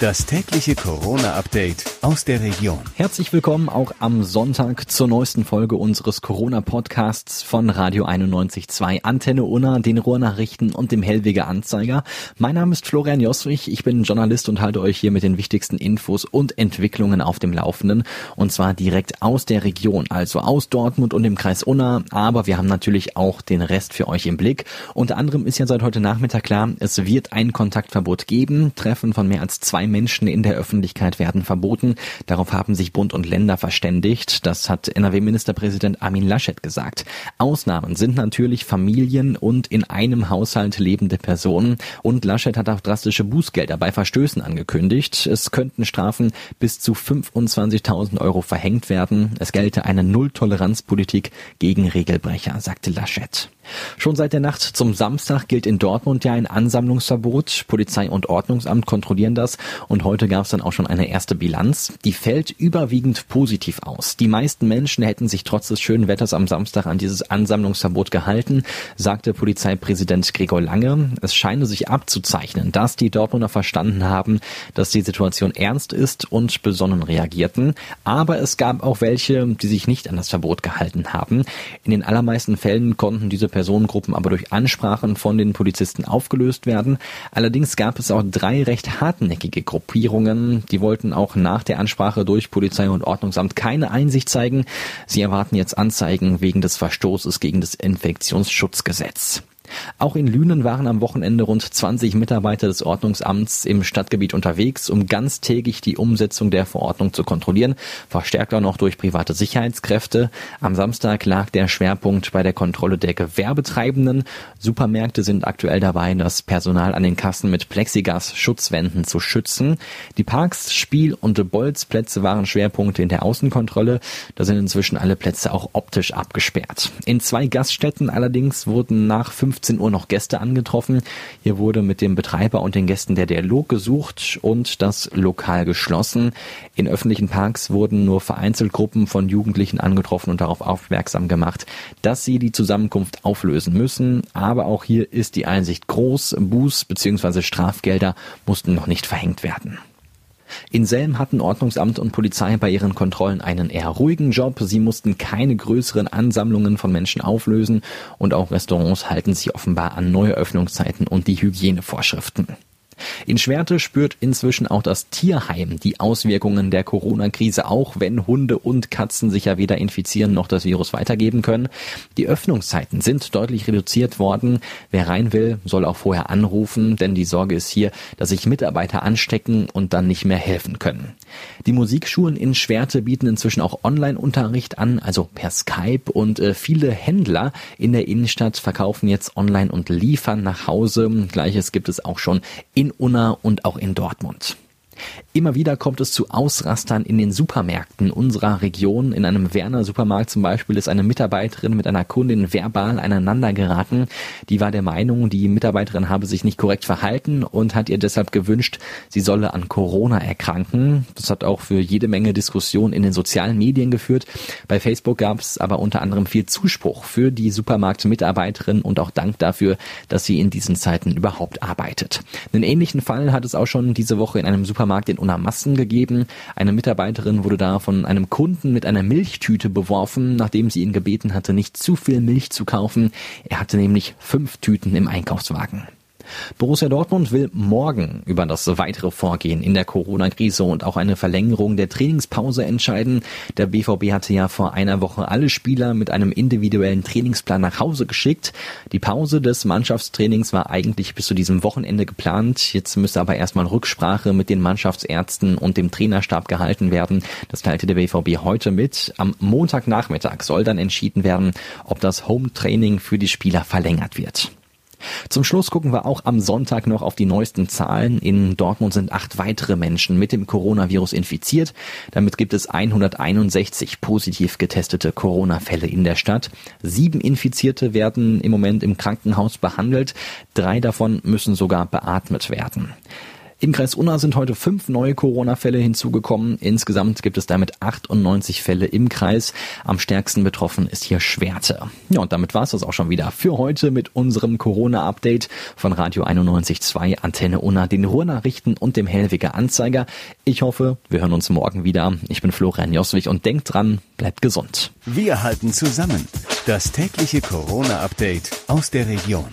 Das tägliche Corona-Update aus der Region. Herzlich willkommen auch am Sonntag zur neuesten Folge unseres Corona-Podcasts von Radio 91.2, Antenne Unna, den Ruhrnachrichten und dem Hellweger Anzeiger. Mein Name ist Florian Joswig, ich bin Journalist und halte euch hier mit den wichtigsten Infos und Entwicklungen auf dem Laufenden. Und zwar direkt aus der Region, also aus Dortmund und dem Kreis Unna. Aber wir haben natürlich auch den Rest für euch im Blick. Unter anderem ist ja seit heute Nachmittag klar, es wird ein Kontaktverbot geben. Treffen von mehr als zwei Menschen in der Öffentlichkeit werden verboten. Darauf haben sich Bund und Länder verständigt. Das hat NRW-Ministerpräsident Armin Laschet gesagt. Ausnahmen sind natürlich Familien und in einem Haushalt lebende Personen. Und Laschet hat auch drastische Bußgelder bei Verstößen angekündigt. Es könnten Strafen bis zu 25.000 Euro verhängt werden. Es gelte eine Nulltoleranzpolitik gegen Regelbrecher, sagte Laschet. Schon seit der Nacht zum Samstag gilt in Dortmund ja ein Ansammlungsverbot. Polizei und Ordnungsamt kontrollieren das und heute gab es dann auch schon eine erste Bilanz. Die fällt überwiegend positiv aus. Die meisten Menschen hätten sich trotz des schönen Wetters am Samstag an dieses Ansammlungsverbot gehalten, sagte Polizeipräsident Gregor Lange. Es scheine sich abzuzeichnen, dass die Dortmunder verstanden haben, dass die Situation ernst ist und besonnen reagierten. Aber es gab auch welche, die sich nicht an das Verbot gehalten haben. In den allermeisten Fällen konnten diese Personengruppen aber durch Ansprachen von den Polizisten aufgelöst werden. Allerdings gab es auch drei recht hartnäckige Gruppierungen. Die wollten auch nach der Ansprache durch Polizei und Ordnungsamt keine Einsicht zeigen. Sie erwarten jetzt Anzeigen wegen des Verstoßes gegen das Infektionsschutzgesetz. Auch in Lünen waren am Wochenende rund 20 Mitarbeiter des Ordnungsamts im Stadtgebiet unterwegs, um ganztägig die Umsetzung der Verordnung zu kontrollieren, verstärkt auch noch durch private Sicherheitskräfte. Am Samstag lag der Schwerpunkt bei der Kontrolle der Gewerbetreibenden. Supermärkte sind aktuell dabei, das Personal an den Kassen mit Plexigas-Schutzwänden zu schützen. Die Parks, Spiel- und Bolzplätze waren Schwerpunkte in der Außenkontrolle. Da sind inzwischen alle Plätze auch optisch abgesperrt. In zwei Gaststätten allerdings wurden nach fünf 15 Uhr noch Gäste angetroffen. Hier wurde mit dem Betreiber und den Gästen der Dialog gesucht und das Lokal geschlossen. In öffentlichen Parks wurden nur vereinzelt Gruppen von Jugendlichen angetroffen und darauf aufmerksam gemacht, dass sie die Zusammenkunft auflösen müssen. Aber auch hier ist die Einsicht groß. Buß bzw. Strafgelder mussten noch nicht verhängt werden. In Selm hatten Ordnungsamt und Polizei bei ihren Kontrollen einen eher ruhigen Job. Sie mussten keine größeren Ansammlungen von Menschen auflösen und auch Restaurants halten sich offenbar an neue Öffnungszeiten und die Hygienevorschriften. In Schwerte spürt inzwischen auch das Tierheim die Auswirkungen der Corona-Krise, auch wenn Hunde und Katzen sich ja weder infizieren noch das Virus weitergeben können. Die Öffnungszeiten sind deutlich reduziert worden. Wer rein will, soll auch vorher anrufen, denn die Sorge ist hier, dass sich Mitarbeiter anstecken und dann nicht mehr helfen können. Die Musikschulen in Schwerte bieten inzwischen auch Online-Unterricht an, also per Skype und äh, viele Händler in der Innenstadt verkaufen jetzt online und liefern nach Hause. Gleiches gibt es auch schon in in Unna und auch in Dortmund. Immer wieder kommt es zu Ausrastern in den Supermärkten unserer Region. In einem Werner Supermarkt zum Beispiel ist eine Mitarbeiterin mit einer Kundin verbal aneinander geraten. Die war der Meinung, die Mitarbeiterin habe sich nicht korrekt verhalten und hat ihr deshalb gewünscht, sie solle an Corona erkranken. Das hat auch für jede Menge Diskussion in den sozialen Medien geführt. Bei Facebook gab es aber unter anderem viel Zuspruch für die Supermarktmitarbeiterin und auch Dank dafür, dass sie in diesen Zeiten überhaupt arbeitet. Einen ähnlichen Fall hat es auch schon diese Woche in einem Supermarkt in Unamassen gegeben. Eine Mitarbeiterin wurde da von einem Kunden mit einer Milchtüte beworfen, nachdem sie ihn gebeten hatte, nicht zu viel Milch zu kaufen. Er hatte nämlich fünf Tüten im Einkaufswagen. Borussia Dortmund will morgen über das weitere Vorgehen in der Corona-Krise und auch eine Verlängerung der Trainingspause entscheiden. Der BVB hatte ja vor einer Woche alle Spieler mit einem individuellen Trainingsplan nach Hause geschickt. Die Pause des Mannschaftstrainings war eigentlich bis zu diesem Wochenende geplant. Jetzt müsste aber erstmal Rücksprache mit den Mannschaftsärzten und dem Trainerstab gehalten werden. Das teilte der BVB heute mit. Am Montagnachmittag soll dann entschieden werden, ob das Home-Training für die Spieler verlängert wird. Zum Schluss gucken wir auch am Sonntag noch auf die neuesten Zahlen. In Dortmund sind acht weitere Menschen mit dem Coronavirus infiziert. Damit gibt es 161 positiv getestete Corona-Fälle in der Stadt. Sieben Infizierte werden im Moment im Krankenhaus behandelt. Drei davon müssen sogar beatmet werden. Im Kreis Unna sind heute fünf neue Corona-Fälle hinzugekommen. Insgesamt gibt es damit 98 Fälle im Kreis. Am stärksten betroffen ist hier Schwerte. Ja, und damit war es das auch schon wieder für heute mit unserem Corona-Update von Radio 91.2 Antenne Unna, den Ruhrnachrichten und dem Hellwiger Anzeiger. Ich hoffe, wir hören uns morgen wieder. Ich bin Florian Joswig und denkt dran, bleibt gesund. Wir halten zusammen. Das tägliche Corona-Update aus der Region.